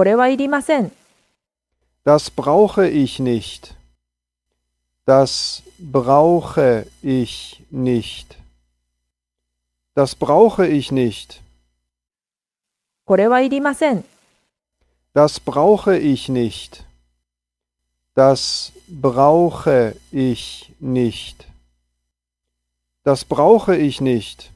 これはいりません。Das brauche ich nicht. Das brauche ich nicht. Das brauche ich nicht. これはいりません。Das brauche ich nicht. Das brauche ich nicht. Das brauche ich nicht.